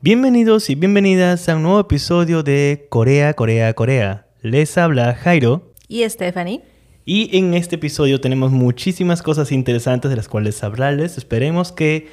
Bienvenidos y bienvenidas a un nuevo episodio de Corea, Corea, Corea. Les habla Jairo. Y Stephanie. Y en este episodio tenemos muchísimas cosas interesantes de las cuales hablarles. Esperemos que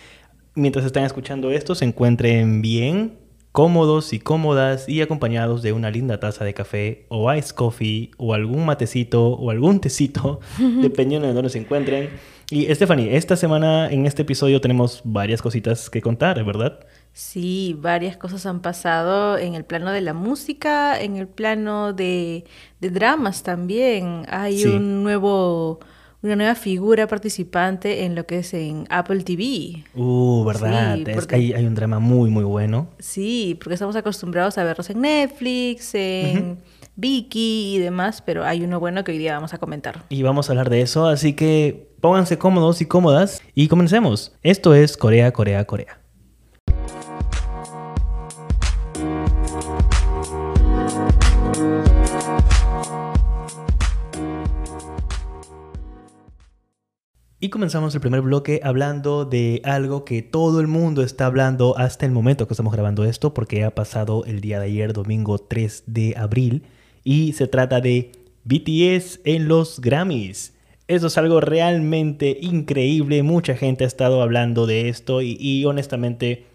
mientras están escuchando esto se encuentren bien, cómodos y cómodas y acompañados de una linda taza de café o ice coffee o algún matecito o algún tecito, dependiendo de dónde se encuentren. Y Stephanie, esta semana en este episodio tenemos varias cositas que contar, ¿verdad? Sí, varias cosas han pasado en el plano de la música, en el plano de, de dramas también. Hay Sí. un nuevo, una nueva figura participante en lo que es en Apple TV. Uh, ¿verdad? Sí, es porque- que hay, hay un drama muy, muy bueno. Sí, porque estamos acostumbrados a verlos en Netflix, en Viki y demás, pero hay uno bueno que hoy día vamos a comentar. Y vamos a hablar de eso, así que pónganse cómodos y cómodas y comencemos. Esto es Corea, Corea, Corea. Y comenzamos el primer bloque hablando de algo que todo el mundo está hablando hasta el momento que estamos grabando esto, porque ha pasado el día de ayer, domingo 3 de abril, y se trata de BTS en los Grammys. Eso es algo realmente increíble, mucha gente ha estado hablando de esto y, honestamente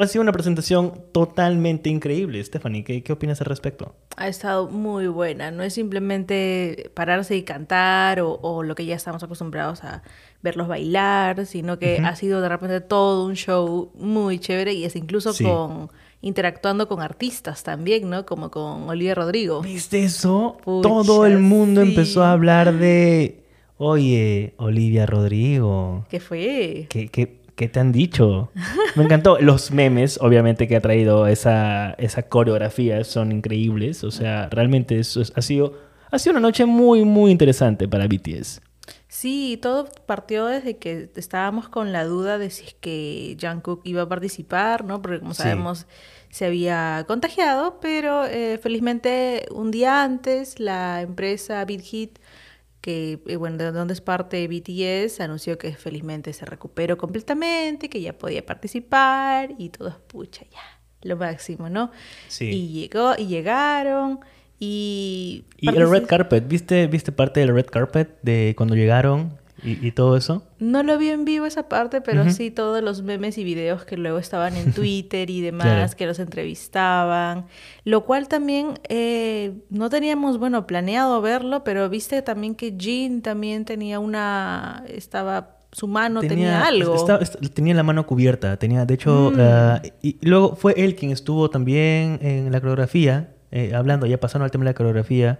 ha sido una presentación totalmente increíble. Stephanie, ¿qué, qué opinas al respecto? Ha estado muy buena, no es simplemente pararse y cantar o lo que ya estamos acostumbrados a verlos bailar, sino que ha sido de repente todo un show muy chévere y es incluso Sí. con interactuando con artistas también, ¿no? Como con Olivia Rodrigo. ¿Viste eso? Pucha, Todo el mundo sí. empezó a hablar de, oye, Olivia Rodrigo, ¿Qué fue? ¿qué, qué, qué te han dicho? Me encantó. Los memes, obviamente, que ha traído esa, esa coreografía son increíbles. O sea, realmente eso es- ha, sido, ha sido una noche muy, muy interesante para BTS. Sí, todo partió desde que estábamos con la duda de si es que Jungkook iba a participar, ¿no? Porque como Sí. sabemos se había contagiado, pero eh, felizmente un día antes la empresa Big Hit, que eh, bueno, de donde es parte BTS, anunció que felizmente se recuperó completamente, que ya podía participar y todo es pucha ya, lo máximo, ¿no? Sí. Y llegó y llegaron y Y el red carpet, ¿viste, ¿viste parte del red carpet de cuando llegaron y, y todo eso? No lo vi en vivo esa parte, pero sí todos los memes y videos que luego estaban en Twitter y demás, Claro. que los entrevistaban. Lo cual también eh, no teníamos, bueno, planeado verlo, pero viste también que Jean también tenía una, estaba, su mano tenía, algo. estaba- tenía la mano cubierta. Tenía, de hecho, Mm. ah, y, y luego fue él quien estuvo también en la coreografía, eh, hablando, ya pasando al tema de la coreografía.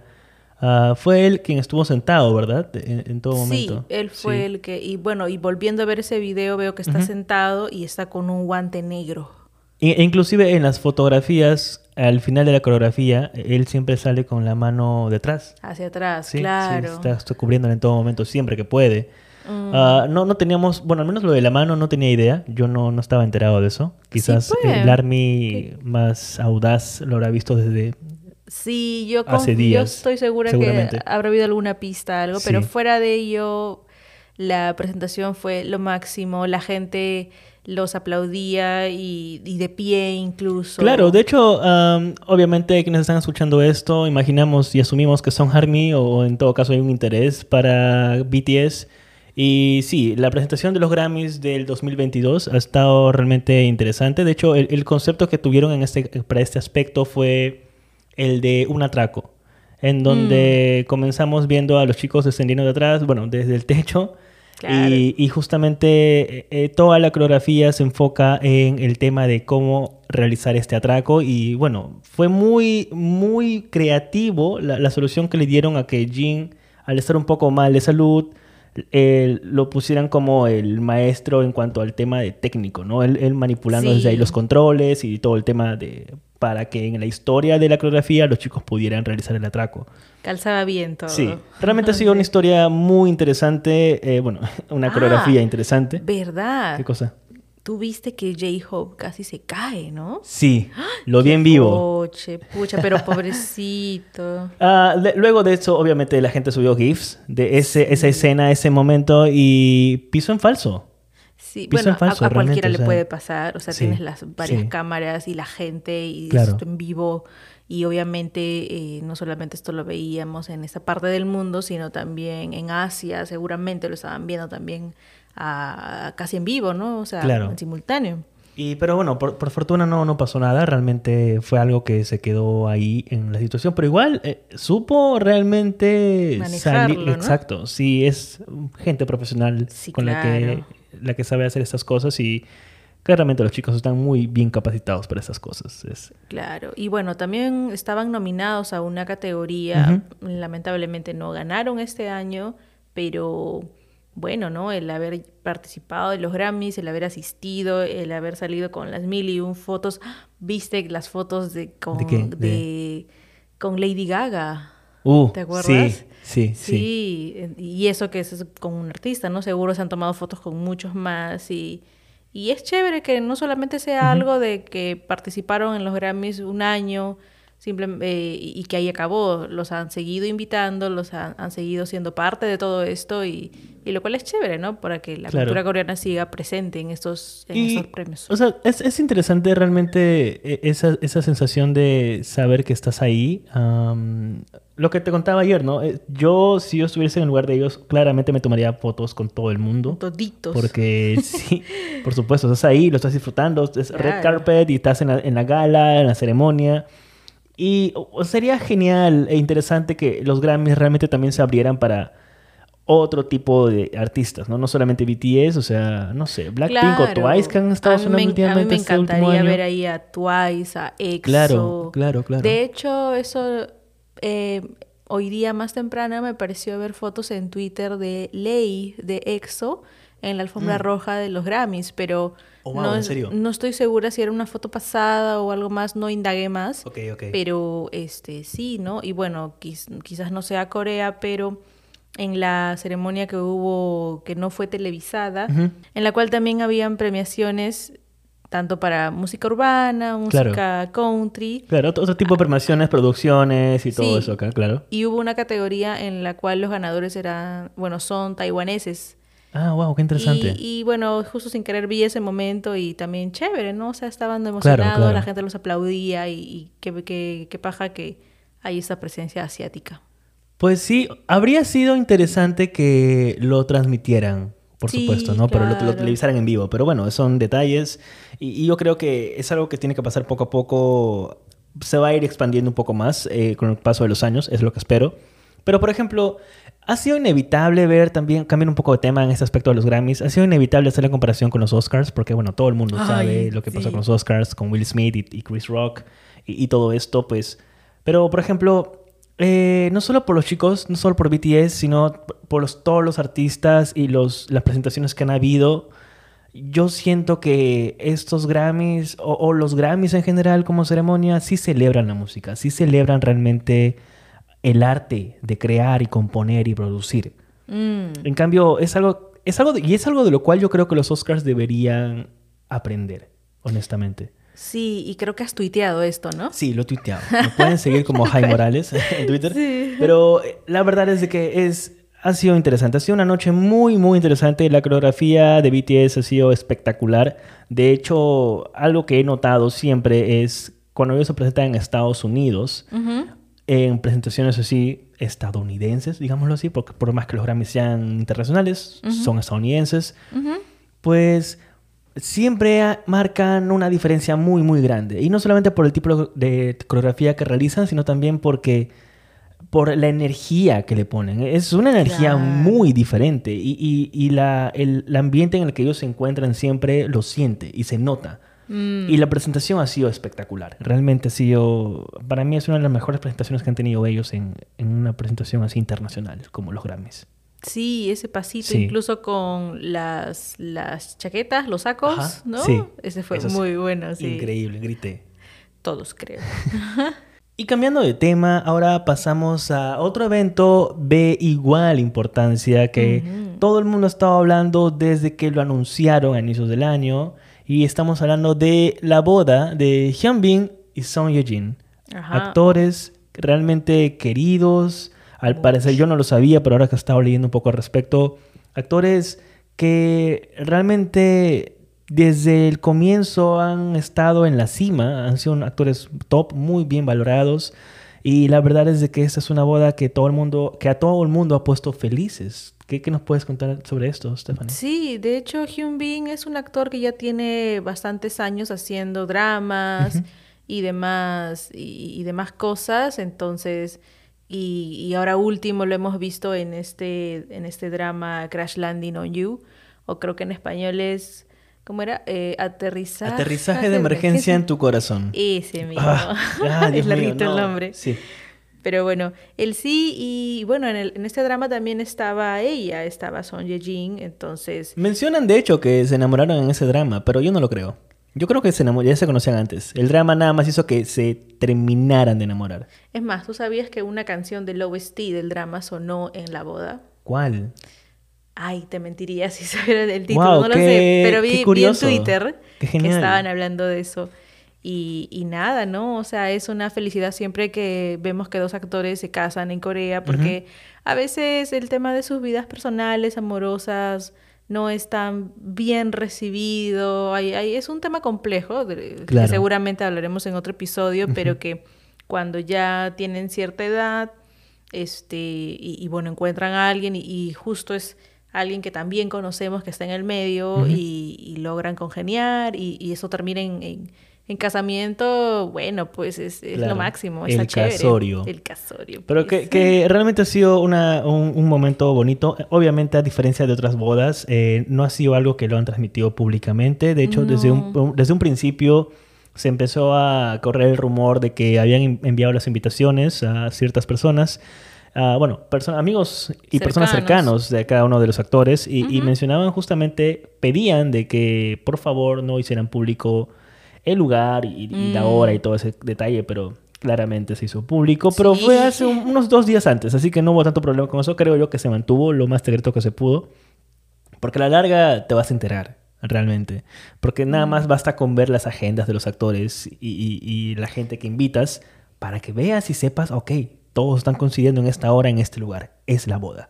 ah, fue él quien estuvo sentado, ¿verdad? En, en todo momento. Sí, él fue Sí. el que, y bueno, y volviendo a ver ese video veo que está Ujú. sentado y está con un guante negro. E- e inclusive en las fotografías, al final de la coreografía, él siempre sale con la mano detrás. Hacia atrás, Sí, sí, claro. está, está cubriéndola en todo momento, siempre que puede. Mm. Ah, no, no teníamos, bueno, al menos lo de la mano no tenía idea. Yo no, no estaba enterado de eso. Quizás pues. el Army más audaz lo habrá visto desde... Sí, yo, Hace yo estoy segura que habrá habido alguna pista, algo, pero Sí. fuera de ello, la presentación fue lo máximo, la gente los aplaudía y, y de pie incluso. Claro, de hecho, am, obviamente quienes están escuchando esto, imaginamos y asumimos que son Army o en todo caso hay un interés para BTS. Y sí, la presentación de los Grammys del 2022 ha estado realmente interesante. De hecho, el, el concepto que tuvieron en este, para este aspecto fue el de un atraco, en donde comenzamos viendo a los chicos descendiendo de atrás, bueno, desde el techo. Claro. Y, y justamente eh, eh, toda la coreografía se enfoca en el tema de cómo realizar este atraco. Y bueno, fue muy, muy creativo la, la solución que le dieron a que Jin, al estar un poco mal de salud, eh, lo pusieran como el maestro en cuanto al tema de técnico, ¿no? Él, él manipulando desde ahí los controles y todo el tema de para que en la historia de la coreografía los chicos pudieran realizar el atraco. Calzaba bien todo. Sí, realmente ha sido una historia muy interesante, eh, bueno, una Ah, coreografía interesante. ¿Verdad? ¿Qué cosa? Tú viste que J-Hope casi se cae, ¿no? Sí, lo vi en vivo. Poche, pucha, pero pobrecito. Ah, de- luego de eso, obviamente, la gente subió GIFs de ese, esa escena, ese momento y piso en falso. Sí, visual bueno, a- falso, a, cualquiera realmente, le o sea, puede pasar, o sea, sí, tienes las varias sí. cámaras y la gente y Claro. esto en vivo y obviamente eh, no solamente esto lo veíamos en esta parte del mundo, sino también en Asia, seguramente lo estaban viendo también a- casi en vivo, ¿no? O sea, Claro. en simultáneo. Y, pero bueno, por, por fortuna no, no pasó nada. Realmente fue algo que se quedó ahí en la situación. Pero igual eh, supo realmente Manejarlo, salir. ¿no? Exacto. Sí, es gente profesional Sí, con la que, la que sabe hacer estas cosas. Y claramente los chicos están muy bien capacitados para estas cosas. Es, Claro, y bueno, también estaban nominados a una categoría, lamentablemente no ganaron este año, pero bueno, ¿no? El haber participado en los Grammys, el haber asistido, el haber salido con las mil y un fotos, ¿viste las fotos de con, ¿De con Lady Gaga? Uh, ¿Te acuerdas? Sí, sí, sí. Sí, y eso que es con un artista, ¿no? Seguro se han tomado fotos con muchos más y, y es chévere que no solamente sea algo de que participaron en los Grammys un año simple- eh, y que ahí acabó, los han seguido invitando, los han, han seguido siendo parte de todo esto y, y lo cual es chévere, ¿no? Para que la Claro. cultura coreana siga presente en estos, en Y, estos premios. O sea, es, es interesante realmente eh, esa, esa sensación de saber que estás ahí. Am, lo que te contaba ayer, ¿no? Eh, Yo, si yo estuviese en el lugar de ellos, claramente me tomaría fotos con todo el mundo. Toditos. Porque sí, por supuesto, estás ahí, lo estás disfrutando, es red carpet y estás en la, en la gala, en la ceremonia. Y sería genial e interesante que los Grammys realmente también se abrieran para otro tipo de artistas, ¿no? No solamente BTS, o sea, no sé, Blackpink o. Twice que han estado sonando me- últimamente A mí me este encantaría año. ver ahí a Twice, a EXO. Claro, claro, claro. De hecho, eso eh, hoy día más temprana me pareció ver fotos en Twitter de Lei de EXO en la alfombra roja de los Grammys, pero Mm. Oh, wow, no, ¿en serio? no estoy segura si era una foto pasada o algo más, no indagué más. Ok, ok. Pero este sí, ¿no? Y bueno, quiz- quizás no sea Corea, pero en la ceremonia que hubo, que no fue televisada, Ujú. en la cual también habían premiaciones tanto para música urbana, música country, Claro, otro, tipo de premiaciones, producciones y todo Sí. eso acá, claro. y hubo una categoría en la cual los ganadores eran, bueno, son taiwaneses. Ah, wow, qué interesante. Y, y, bueno, justo sin querer vi ese momento y también chévere, ¿no? O sea, estaban emocionados, claro. la gente los aplaudía y, y qué, qué, qué paja que hay esta presencia asiática. Pues sí, habría sido interesante que lo transmitieran, por Sí, supuesto, ¿no? Pero lo, lo claro. televisaran en vivo. Pero bueno, son detalles y, y yo creo que es algo que tiene que pasar poco a poco. Se va a ir expandiendo un poco más eh, con el paso de los años, es lo que espero. Pero, por ejemplo, ha sido inevitable ver también, cambiar un poco de tema en este aspecto de los Grammys, ha sido inevitable hacer la comparación con los Oscars, porque bueno, todo el mundo Ay, sabe lo que pasó sí. con los Oscars, con Will Smith y, y Chris Rock y, y todo esto, pues... Pero, por ejemplo, eh, no solo por los chicos, no solo por BTS, sino por los, todos los artistas y los, las presentaciones que han habido, yo siento que estos Grammys o, o los Grammys en general como ceremonia sí celebran la música, sí celebran realmente el arte de crear y componer y producir. Mm, En cambio, es algo, es algo de- y es algo de lo cual yo creo que los Oscars deberían aprender, honestamente. Sí, y creo que has tuiteado esto, ¿no? Sí, lo he tuiteado. Me pueden seguir como Jai Morales en Twitter. Sí. Pero eh, la verdad es de que es, ha sido interesante. Ha sido una noche muy, muy interesante. La coreografía de BTS ha sido espectacular. De hecho, algo que he notado siempre es cuando ellos se presentan en Estados Unidos, Ujú. En presentaciones así estadounidenses, digámoslo así, porque por más que los Grammys sean internacionales, son estadounidenses, pues siempre marcan una diferencia muy, muy grande. Y no solamente por el tipo de coreografía que realizan, sino también porque por la energía que le ponen. Es una energía Claro. muy diferente y, y- y la, el, el ambiente en el que ellos se encuentran siempre lo siente y se nota. Mm. Y la presentación ha sido espectacular. Realmente ha sido, para mí es una de las mejores presentaciones que han tenido ellos en, en una presentación así internacional, como los Grammys. Sí, ese pasito, Sí. incluso con las, las chaquetas, los sacos, Ajá, ¿no? sí. Ese fue sí. muy bueno, sí. Increíble, grité. Todos creo. Y cambiando de tema, ahora pasamos a otro evento de igual importancia que todo el mundo ha estado hablando desde que lo anunciaron a inicios del año. Y estamos hablando de la boda de Hyunbin y Song Ye-jin. Ajá. Actores realmente queridos. Al parecer yo no lo sabía, pero ahora que he estado leyendo un poco al respecto, actores que realmente desde el comienzo han estado en la cima, han sido actores top, muy bien valorados. Y la verdad es de que esta es una boda que todo el mundo, que a todo el mundo ha puesto felices. ¿Qué, qué nos puedes contar sobre esto, Stephanie? Sí, de hecho, Hyun Bin es un actor que ya tiene bastantes años haciendo dramas y demás y, y, demás cosas. Entonces, y, y, ahora último lo hemos visto en este, en este drama Crash Landing on You, o creo que en español es ¿Cómo era? Eh, aterrizaje. Aterrizaje de emergencia en tu corazón. Ese mismo. Ah, es larguito el nombre. Sí. Pero bueno, él sí, y bueno, en, el, en este drama también estaba ella, estaba Son Ye Jin, entonces... Mencionan de hecho que se enamoraron en ese drama, pero yo no lo creo. Yo creo que se ya se conocían antes. El drama nada más hizo que se terminaran de enamorar. Es más, ¿tú sabías que una canción de OST del drama sonó en la boda? ¿Cuál? Ay, te mentiría si supiera el título, no lo sé. Pero vi, vi en Twitter que estaban hablando de eso. Y, y, nada, ¿no? O sea, es una felicidad siempre que vemos que dos actores se casan en Corea, porque a veces el tema de sus vidas personales, amorosas, no es tan bien recibido. Hay, hay, es un tema complejo, que seguramente hablaremos en otro episodio, pero que cuando ya tienen cierta edad, este, y, y bueno, encuentran a alguien y justo es alguien que también conocemos que está en el medio y, logran congeniar y, eso termina en, casamiento, bueno, pues es, lo máximo. el casorio. El casorio. Pero que, que, realmente ha sido una, un, momento bonito. Obviamente, a diferencia de otras bodas, eh, no ha sido algo que lo han transmitido públicamente. De hecho, desde, un, desde un principio se empezó a correr el rumor de que habían enviado las invitaciones a ciertas personas bueno, amigos y personas cercanos de cada uno de los actores y, mencionaban justamente, pedían de que por favor no hicieran público el lugar y, la hora y mm. todo ese detalle, pero claramente se hizo público, pero fue hace unos dos días antes, así que no hubo tanto problema con eso, creo yo que se mantuvo lo más secreto que se pudo, porque a la larga te vas a enterar realmente. Porque nada más mm. basta con ver las agendas de los actores y, y, la gente que invitas para que veas y sepas, ok, todos están coincidiendo en esta hora, en este lugar. Es la boda.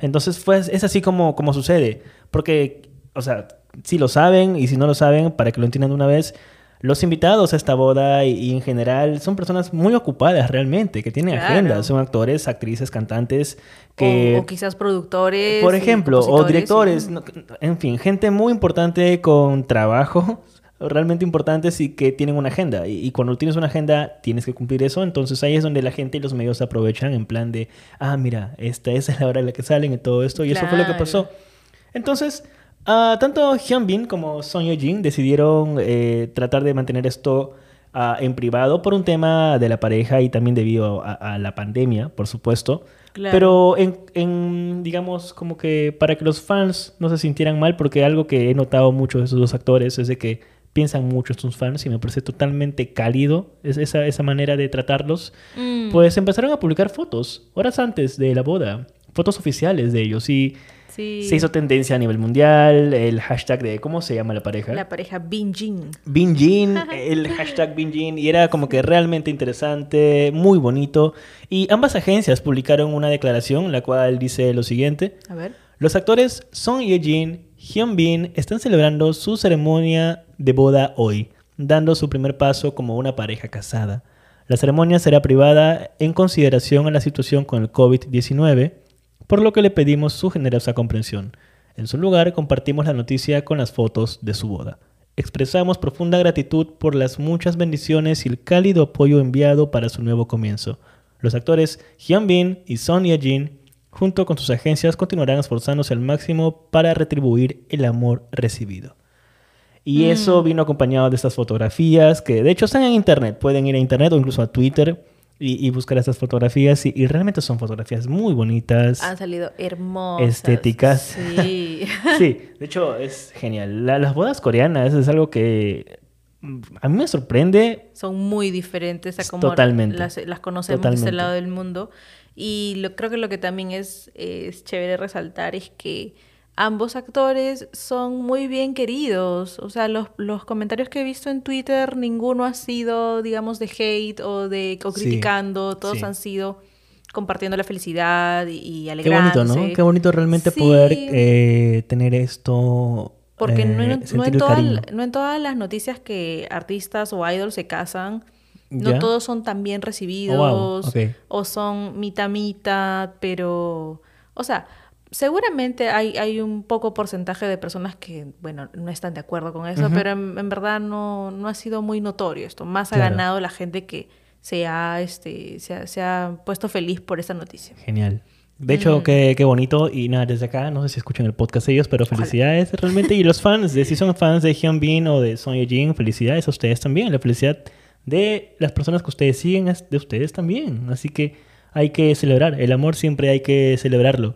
Entonces, pues, es así como, como sucede. Porque, o sea, si lo saben y si no lo saben, para que lo entiendan de una vez, los invitados a esta boda y, en general son personas muy ocupadas realmente, que tienen agendas, son actores, actrices, cantantes, que... O, quizás productores. Por ejemplo, o directores, en fin, gente muy importante con trabajo realmente importantes y que tienen una agenda. Y, cuando tienes una agenda, tienes que cumplir eso. Entonces ahí es donde la gente y los medios aprovechan en plan de, ah, mira, esta, es la hora en la que salen y todo esto. Y eso fue lo que pasó. Entonces, uh, tanto Hyunbin como Son Ye-jin decidieron eh, tratar de mantener esto uh, en privado por un tema de la pareja y también debido a, la pandemia, por supuesto. Pero en, en, digamos, como que para que los fans no se sintieran mal, porque algo que he notado mucho de esos dos actores es de que piensan mucho estos fans y me parece totalmente cálido esa, esa manera de tratarlos, mm. pues empezaron a publicar fotos horas antes de la boda, fotos oficiales de ellos y se hizo tendencia a nivel mundial, el hashtag de, ¿cómo se llama la pareja? La pareja Binjin. Binjin, el hashtag Binjin, y era como que realmente interesante, muy bonito. Y ambas agencias publicaron una declaración, la cual dice lo siguiente. A ver. Los actores Song Ye-jin, Hyun Bin están celebrando su ceremonia de boda hoy, dando su primer paso como una pareja casada. La ceremonia será privada en consideración a la situación con el COVID-19, por lo que le pedimos su generosa comprensión. En su lugar, compartimos la noticia con las fotos de su boda. Expresamos profunda gratitud por las muchas bendiciones y el cálido apoyo enviado para su nuevo comienzo. Los actores Hyun Bin y Son Ye Jin, junto con sus agencias, continuarán esforzándose al máximo para retribuir el amor recibido. Y eso mm. vino acompañado de estas fotografías que de hecho están en internet. Pueden ir a internet o incluso a Twitter y, buscar estas fotografías. Y, realmente son fotografías muy bonitas. Han salido hermosas. Estéticas. Sí. sí, de hecho es genial. las bodas coreanas es algo que mm, a mí me sorprende. Son muy diferentes a como Las, las, conocemos de este lado del mundo. Y lo, creo que lo que también es, es chévere resaltar es que ambos actores son muy bien queridos. O sea, los, los, comentarios que he visto en Twitter, ninguno ha sido, digamos, de hate o de criticando. Todos han sido compartiendo la felicidad y, y Qué bonito, ¿no? Qué bonito realmente Sí. poder eh, tener esto. Porque no, eh, en, no todas, cariño. no en todas las noticias que artistas o idols se casan, no ¿Ya? todos son tan bien recibidos Oh, wow, o son mitad mitad, pero, o sea, seguramente hay, hay un poco porcentaje de personas que, bueno, no están de acuerdo con eso, pero en, en verdad no, no ha sido muy notorio esto. Más ha Claro. ganado la gente que se ha, este, se ha, se ha puesto feliz por esta noticia. Genial. De hecho, qué, qué bonito. Y nada, desde acá, no sé si escuchan el podcast ellos, pero felicidades realmente. Y los fans, de, si son fans de Hyun Bin o de Son Jin, felicidades a ustedes también. La felicidad de las personas que ustedes siguen es de ustedes también. Así que hay que celebrar. El amor siempre hay que celebrarlo.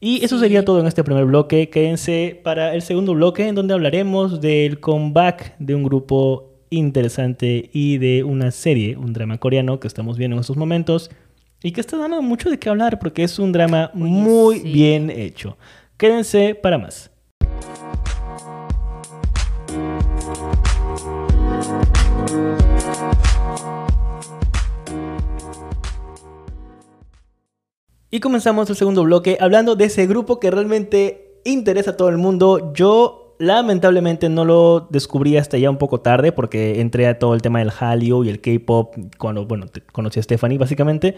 Y eso Sí. sería todo en este primer bloque. Quédense para el segundo bloque en donde hablaremos del comeback de un grupo interesante y de una serie, un drama coreano que estamos viendo en estos momentos y que está dando mucho de qué hablar porque es un drama Oye, muy sí. bien hecho. Quédense para más. Y comenzamos el segundo bloque hablando de ese grupo que realmente interesa a todo el mundo. Yo lamentablemente no lo descubrí hasta ya un poco tarde porque entré a todo el tema del Hallyu y el K-pop cuando, bueno, conocí a Stephanie básicamente.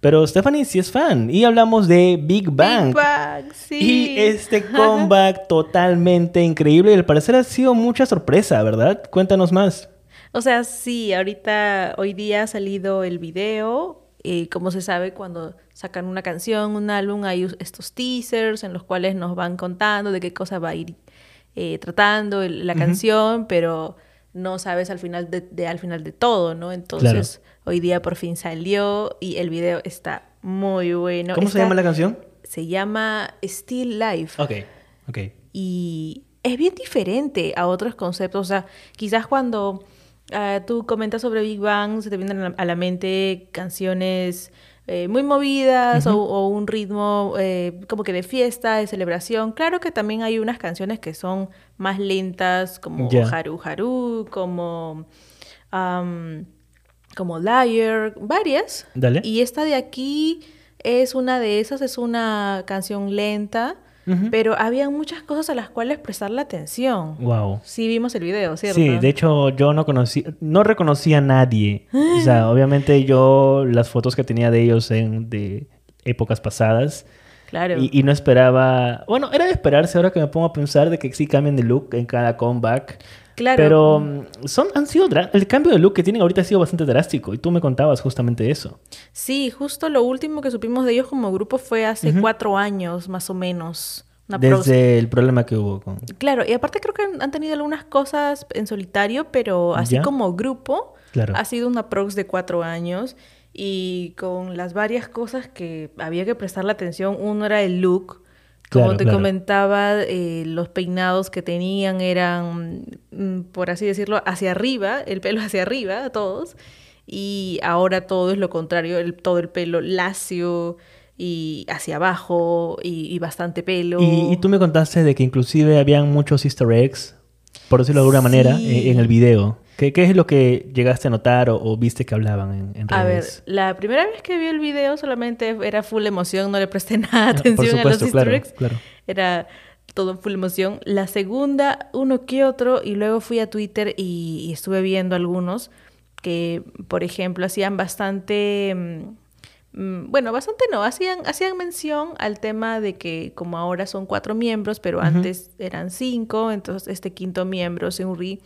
Pero Stephanie sí es fan y hablamos de Big Bang. Big Bang, sí. Y este comeback totalmente increíble y al parecer ha sido mucha sorpresa, ¿verdad? Cuéntanos más. O sea, sí, ahorita, hoy día ha salido el video. Y como se sabe, cuando sacan una canción, un álbum, hay estos teasers en los cuales nos van contando de qué cosa va a ir eh, tratando el- la canción, pero no sabes al final de, de- al final de todo, ¿no? Entonces, hoy día por fin salió y el video está muy bueno. ¿Cómo se llama la canción? Se llama Still Life Ok, ok. y es bien diferente a otros conceptos. O sea, quizás cuando ah, tú comentas sobre Big Bang, se te vienen a la, mente canciones eh, muy movidas o, o un ritmo eh, como que de fiesta, de celebración. Claro que también hay unas canciones que son más lentas, como. Haru Haru, como, como Liar, varias. Dale. Y esta de aquí es una de esas, es una canción lenta, Pero había muchas cosas a las cuales prestarle atención. Wow. Sí vimos el video, ¿cierto? Sí, de hecho yo no conocí, no reconocí a nadie. O sea, obviamente yo las fotos que tenía de ellos en de épocas pasadas Claro. y, y no esperaba, bueno, era de esperarse ahora que me pongo a pensar de que sí cambian de look en cada comeback. Claro. Pero mm, son, han sido el cambio de look que tienen ahorita ha sido bastante drástico y tú me contabas justamente eso. Sí, justo lo último que supimos de ellos como grupo fue hace Ujú. cuatro años, más o menos. Una Desde el problema que hubo con... Claro, y aparte creo que han- han tenido algunas cosas en solitario, pero así ¿Ya? como grupo, Claro. ha sido una prox de cuatro años y con las varias cosas que había que prestarle atención. Uno era el look. Como Claro, te claro. comentaba, eh, los peinados que tenían eran, mm, por así decirlo, hacia arriba, el pelo hacia arriba, todos. Y ahora todo es lo contrario, el, todo el pelo lacio y hacia abajo y, y bastante pelo. Y, y tú me contaste de que inclusive habían muchos easter eggs, por decirlo de alguna manera, en, en el video. ¿Qué, qué es lo que llegaste a notar o, o viste que hablaban en, en A ver, redes? la primera vez que vi el video solamente era full emoción, no le presté nada Ah, por atención a los claro, claro. Era todo full emoción. La segunda, uno que otro, y luego fui a Twitter y, y estuve viendo algunos que, por ejemplo, hacían bastante... mm, mm, Bueno, bastante no, hacían, hacían mención al tema de que como ahora son cuatro miembros, pero antes eran cinco, entonces este quinto miembro, Seunri,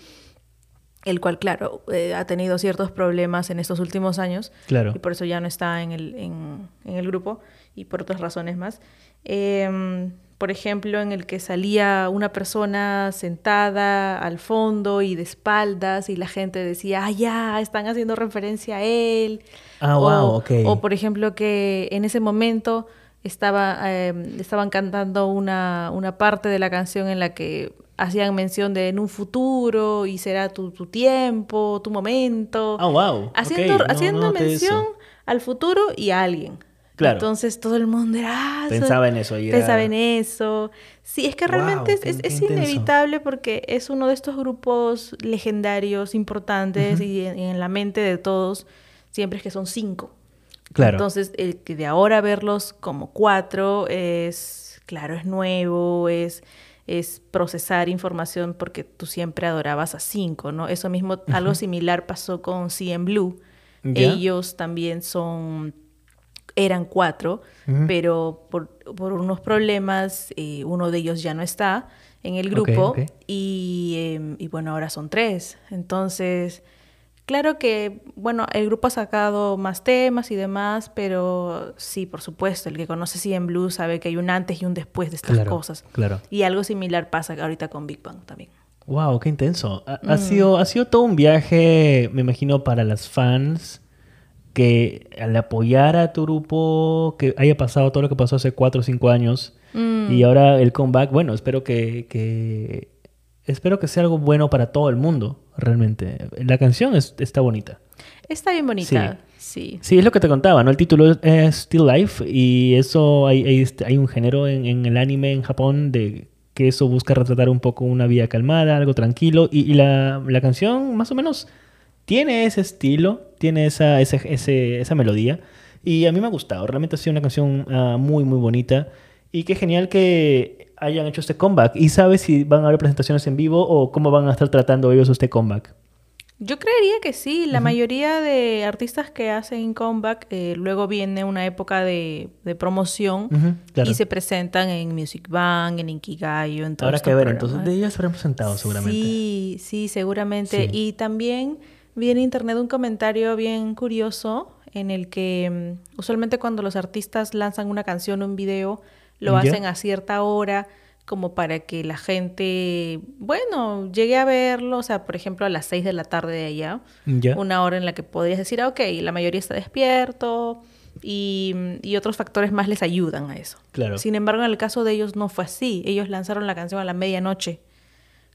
el cual, claro, eh, ha tenido ciertos problemas en estos últimos años Claro. y por eso ya no está en el, en, en el grupo y por otras razones más. Em, por ejemplo, en el que salía una persona sentada al fondo y de espaldas y la gente decía, ah, ya, están haciendo referencia a él. Ah, o, wow, ok. o, por ejemplo, que en ese momento estaba, em, estaban cantando una, una parte de la canción en la que hacían mención de en un futuro y será tu, tu tiempo, tu momento Ah, wow. haciendo, no- haciendo no mención eso. al futuro y a alguien. Claro. Entonces todo el mundo era... "Ah, Pensaba en eso. y era- Pensaba en eso. Sí, es que Wow, realmente es- qué- es, qué es intenso. inevitable porque es uno de estos grupos legendarios, importantes Ujú. y en, en la mente de todos siempre es que son cinco. Claro. Entonces, el que de ahora verlos como cuatro es, claro, es nuevo, es, es procesar información porque tú siempre adorabas a cinco, ¿no? Eso mismo, algo similar pasó con CM Blue. Ellos también son, eran cuatro, pero por, por unos problemas, eh, uno de ellos ya no está en el grupo. Y, eh, y bueno, ahora son tres. Entonces, claro que, bueno, el grupo ha sacado más temas y demás, pero sí, por supuesto, el que conoce CM Blue sabe que hay un antes y un después de estas Claro, cosas. claro. Y algo similar pasa ahorita con Big Bang también. Wow, qué intenso. Ha, Mm. ha sido, ha sido todo un viaje, me imagino, para las fans que al apoyar a tu grupo, que haya pasado todo lo que pasó hace cuatro o cinco años Mm. y ahora el comeback, bueno, espero que, que- espero que sea algo bueno para todo el mundo, realmente. La canción es- está bonita. Está bien bonita, sí. Sí, es lo que te contaba, ¿no? El título es, Still Life y eso hay, hay, este- hay un género en, en el anime en Japón de que eso busca retratar un poco una vida calmada, algo tranquilo y, y la, la canción más o menos tiene ese estilo, tiene esa, ese, ese- esa melodía y a mí me ha gustado, realmente ha sido una canción ah, muy muy bonita y qué genial que hayan hecho este comeback y sabes si van a haber presentaciones en vivo o cómo van a estar tratando ellos este comeback. Yo creería que sí. La mayoría de artistas que hacen comeback, eh, luego viene una época de, de promoción claro. y se presentan en Music Bank, en Inkigayo, en estos que ver, programas. entonces de ellas habrán presentado seguramente. Sí, sí, seguramente. Sí. Y también vi en internet un comentario bien curioso en el que mm, usualmente cuando los artistas lanzan una canción o un video, lo Ya. hacen a cierta hora como para que la gente, bueno, llegue a verlo, o sea, por ejemplo, a las 6 de la tarde de allá, Ya. una hora en la que podrías decir, ah, ok, la mayoría está despierto y, y otros factores más les ayudan a eso. Claro. Sin embargo, en el caso de ellos no fue así. Ellos lanzaron la canción a la medianoche,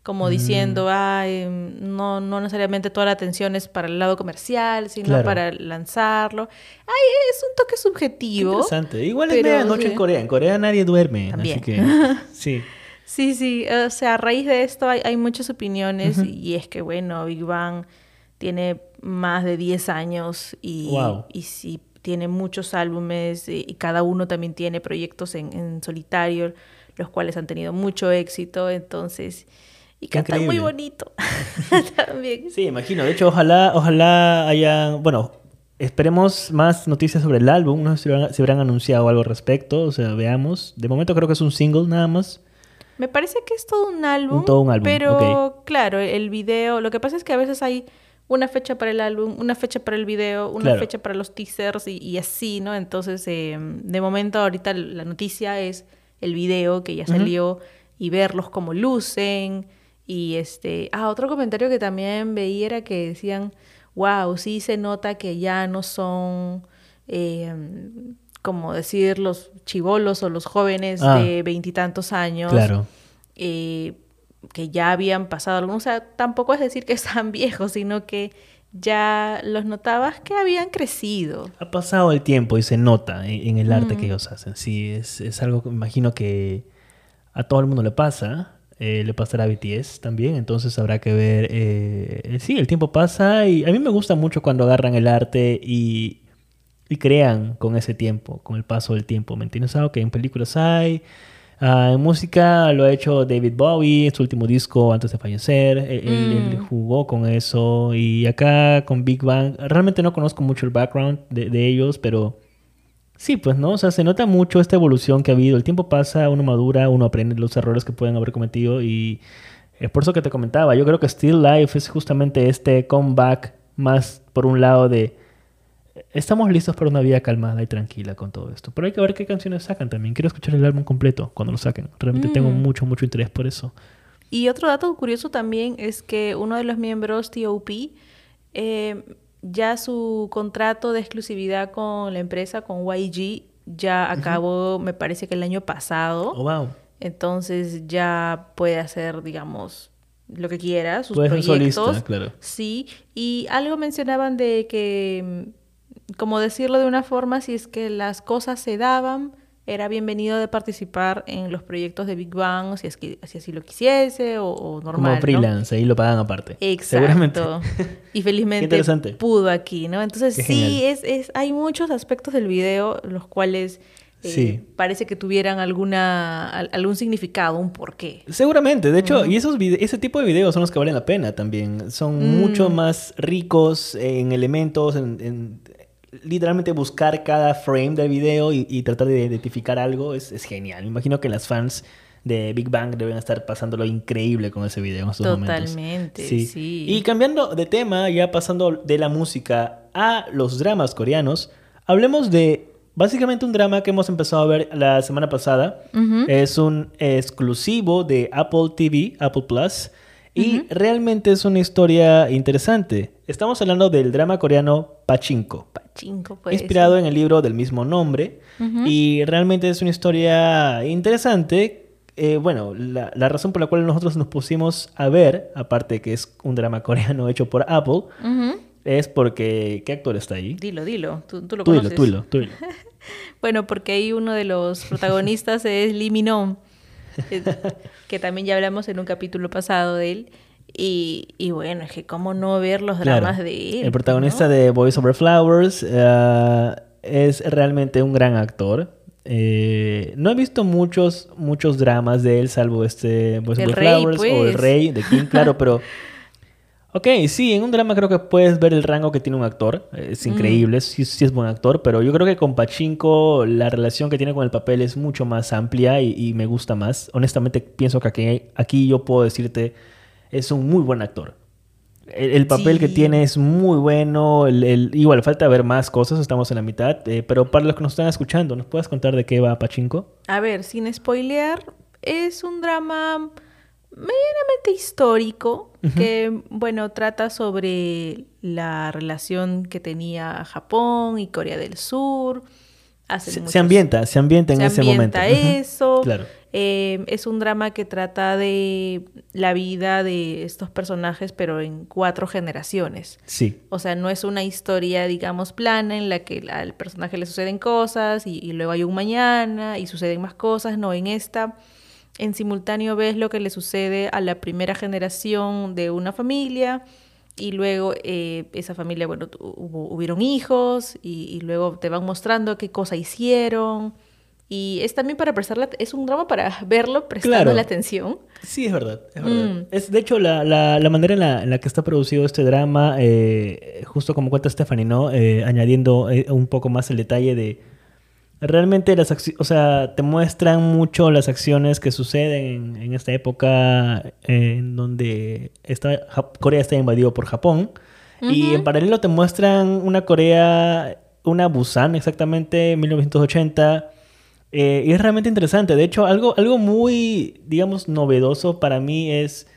como diciendo, "Ay, no, no necesariamente toda la atención es para el lado comercial, sino Claro. para lanzarlo. Ay, es un toque Qué subjetivo. interesante. Igual es medianoche sí. en Corea. En Corea nadie duerme. También. Así que sí. Sí, sí, o sea, a raíz de esto hay, hay muchas opiniones y es que, bueno, Big Bang tiene más de 10 años y, Wow. y sí, tiene muchos álbumes y, y cada uno también tiene proyectos en, en solitario, los cuales han tenido mucho éxito, entonces, y cantan muy bonito también. Sí, imagino. De hecho, ojalá, ojalá haya, bueno, esperemos más noticias sobre el álbum. No sé si habrán, si habrán anunciado algo al respecto. O sea, veamos. De momento creo que es un single nada más. Me parece que es todo un álbum. todo un álbum, Pero claro, el video, lo que pasa es que a veces hay una fecha para el álbum, una fecha para el video, una Claro. fecha para los teasers y, y así, ¿no? Entonces, eh, de momento ahorita la noticia es el video que ya salió y verlos como lucen. Y este, ah, otro comentario que también veía era que decían, wow, sí se nota que ya no son, eh, como decir, los chivolos o los jóvenes Ah. de veintitantos años Claro. eh, que ya habían pasado algunos, o sea, tampoco es decir que están viejos, sino que ya los notabas que habían crecido. Ha pasado el tiempo y se nota en, en el arte Mm. que ellos hacen. Sí, es, es algo que me imagino que a todo el mundo le pasa. Eh, le pasará a BTS también. Entonces habrá que ver. eh, sí, el tiempo pasa y a mí me gusta mucho cuando agarran el arte y, y crean con ese tiempo, con el paso del tiempo. ¿Me entiendes? Algo que en películas hay. ah, en música lo ha hecho David Bowie en su último disco antes de fallecer. Él, él- él Mm. jugó con eso. Y acá con Big Bang, realmente no conozco mucho el background de, de ellos, pero sí, pues no. O sea, se nota mucho esta evolución que ha habido. El tiempo pasa, uno madura, uno aprende los errores que pueden haber cometido. Y es por eso que te comentaba. Yo creo que Still Life es justamente este comeback más por un lado de. Estamos listos para una vida calmada y tranquila con todo esto. Pero hay que ver qué canciones sacan también. Quiero escuchar el álbum completo cuando lo saquen. Realmente tengo Mm. mucho, mucho interés por eso. Y otro dato curioso también es que uno de los miembros, T.O.P., eh, ya su contrato de exclusividad con la empresa, con YG, ya acabó, me parece que el año pasado. Oh, wow. Entonces ya puede hacer, digamos, lo que quiera, sus Puede ser proyectos. solista, claro. Sí, y algo mencionaban de que, mm, como decirlo de una forma, si es que las cosas se daban, era bienvenido de participar en los proyectos de Big Bang, si, es que, si así lo quisiese, o, normal. Como freelance, ahí lo pagan aparte. Exacto. Seguramente. Y felizmente pudo aquí, ¿no? Entonces sí, es, es, hay muchos aspectos del video los cuales eh, parece que tuvieran alguna algún significado, un porqué. Seguramente, de hecho, y esos ese tipo de videos son los que valen la pena también. Son mm. mucho más ricos en elementos, en, literalmente buscar cada frame del video y, tratar de identificar algo es, genial. Me imagino que las fans de Big Bang deben estar pasándolo increíble con ese video en estos momentos. Totalmente, sí. Y cambiando de tema, ya pasando de la música a los dramas coreanos, hablemos de básicamente un drama que hemos empezado a ver la semana pasada. Es un exclusivo de Apple TV, Apple Plus. Y realmente es una historia interesante. Estamos hablando del drama coreano Pachinko. Pachinko, pues. Inspirado en el libro del mismo nombre. Y realmente es una historia interesante. Eh, bueno, la, razón por la cual nosotros nos pusimos a ver, aparte que es un drama coreano hecho por Apple, es porque... ¿Qué actor está ahí? Dilo, dilo. Tú, lo conoces. Tú dilo, tú dilo. bueno, porque ahí uno de los protagonistas es Lee Minon, que también ya hablamos en un capítulo pasado de él. Y, bueno, es que cómo no ver los dramas de él. El protagonista de Boys Over Flowers eh, es realmente un gran actor. Eh, no he visto muchos, muchos dramas de él, salvo este Boys Over Flowers o El pues. Rey de King, claro, pero Ok, sí, en un drama creo que puedes ver el rango que tiene un actor. Es mm. increíble, sí, sí, es buen actor, pero yo creo que con Pachinko la relación que tiene con el papel es mucho más amplia y, me gusta más. Honestamente pienso que aquí, aquí, yo puedo decirte, es un muy buen actor. El, papel que tiene es muy bueno. El, igual, falta ver más cosas, estamos en la mitad. Eh, pero para los que nos están escuchando, ¿nos puedes contar de qué va Pachinko? A ver, sin spoilear, es un drama medianamente histórico que, bueno, trata sobre la relación que tenía Japón y Corea del Sur. se, ambienta, se ambienta en ese momento. eso. claro. Eh, es un drama que trata de la vida de estos personajes, pero en cuatro generaciones. Sí. O sea, no es una historia, digamos, plana en la que al personaje le suceden cosas y, y luego hay un mañana y suceden más cosas. No, en esta en simultáneo ves lo que le sucede a la primera generación de una familia y luego eh, esa familia, bueno, hubo, hubieron hijos y, luego te van mostrando qué cosa hicieron. Y es también para prestarle, es un drama para verlo prestando la atención. Sí, es verdad. Es, verdad. Mm. es de hecho la, la, manera en la, que está producido este drama, eh, justo como cuenta Stephanie, ¿no? Eh, añadiendo un poco más el detalle de realmente las o sea, te muestran mucho las acciones que suceden en, esta época en donde está, Corea está invadido por Japón. Y en paralelo te muestran una Corea, una Busan exactamente, 1980. Eh, y es realmente interesante. De hecho, algo, algo muy, digamos, novedoso para mí es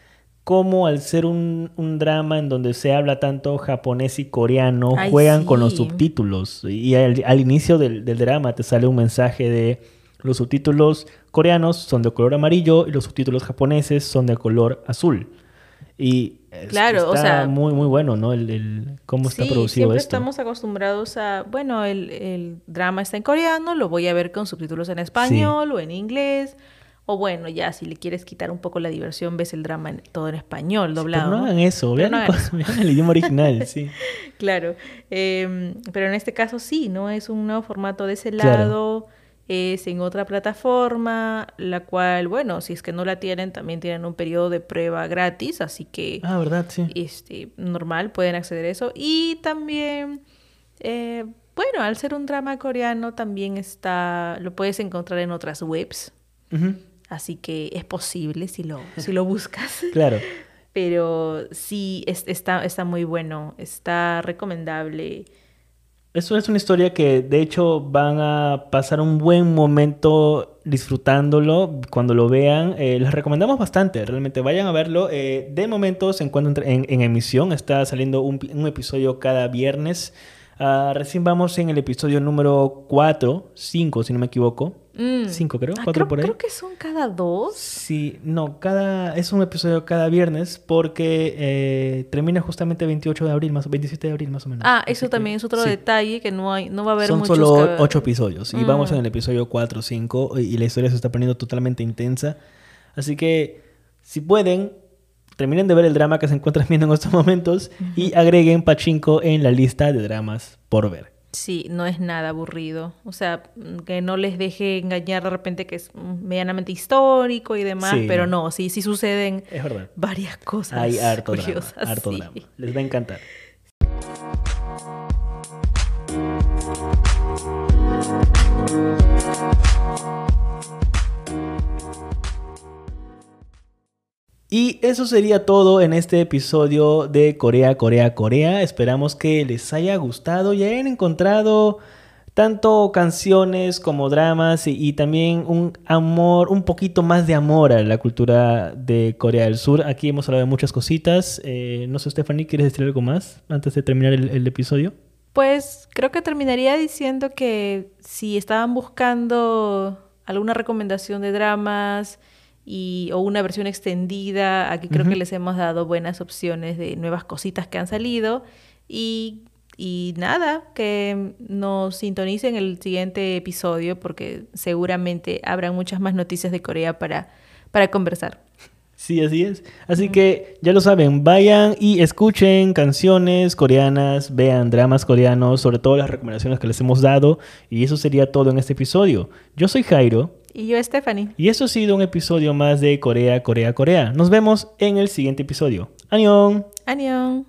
cómo al ser un, drama en donde se habla tanto japonés y coreano, juegan con los subtítulos. Y al, inicio del, drama te sale un mensaje de los subtítulos coreanos son de color amarillo y los subtítulos japoneses son de color azul. Y claro, está o sea, muy, muy bueno, ¿no? El, cómo está producido siempre esto. estamos acostumbrados a, bueno, el, drama está en coreano, lo voy a ver con subtítulos en español o en inglés o bueno, ya si le quieres quitar un poco la diversión, ves el drama todo en español, doblado. pero no hagan eso, vean, el idioma original, sí. claro, em, pero en este caso sí, ¿no? Es un nuevo formato de ese lado, es en otra plataforma, la cual, bueno, si es que no la tienen, también tienen un periodo de prueba gratis, así que... Ah, ¿verdad? Sí. Este, normal, pueden acceder a eso. Y también... Eh, bueno, al ser un drama coreano también está, lo puedes encontrar en otras webs. Así que es posible si lo, si lo buscas. claro. Pero sí, está, está muy bueno, está recomendable. Eso es una historia que de hecho van a pasar un buen momento disfrutándolo cuando lo vean. Eh, les recomendamos bastante, realmente vayan a verlo. Eh, de momento se encuentra en, emisión, está saliendo un, un episodio cada viernes. Ah, recién vamos en el episodio número 4, 5 si no me equivoco. Mm. Cinco, creo, Ah, cuatro creo, por ahí. creo que son cada dos. Sí, no, cada es un episodio cada viernes porque eh, termina justamente 28 de abril, más 27 de abril más o menos. Ah, Así eso que, también es otro sí. detalle que no hay, no va a haber Son muchos. solo que- ocho episodios y vamos Mm. en el episodio 4 o 5 y la historia se está poniendo totalmente intensa. Así que si pueden, terminen de ver el drama que se encuentran viendo en estos momentos y agreguen Pachinko en la lista de dramas por ver. Sí, no es nada aburrido. O sea, que no les deje engañar de repente que es medianamente histórico y demás, Sí, pero no. sí, sí suceden Es varias cosas. Hay harto drama, harto sí. drama. Les va a encantar. Y eso sería todo en este episodio de Corea, Corea, Corea. Esperamos que les haya gustado y hayan encontrado tanto canciones como dramas y, también un amor, un poquito más de amor a la cultura de Corea del Sur. Aquí hemos hablado de muchas cositas. Eh, no sé, Stephanie, ¿quieres decir algo más antes de terminar el, el episodio? Pues creo que terminaría diciendo que si estaban buscando alguna recomendación de dramas y, o una versión extendida, aquí creo Ujú. que les hemos dado buenas opciones de nuevas cositas que han salido. Y, y nada, que nos sintonicen el siguiente episodio porque seguramente habrán muchas más noticias de Corea para, para conversar. Sí, así es. Así que ya lo saben, vayan y escuchen canciones coreanas, vean dramas coreanos, sobre todo las recomendaciones que les hemos dado. Y eso sería todo en este episodio. Yo soy Jairo Y yo, Stephanie. y esto ha sido un episodio más de Corea, Corea, Corea. Nos vemos en el siguiente episodio. ¡Annyeong! Annyeong.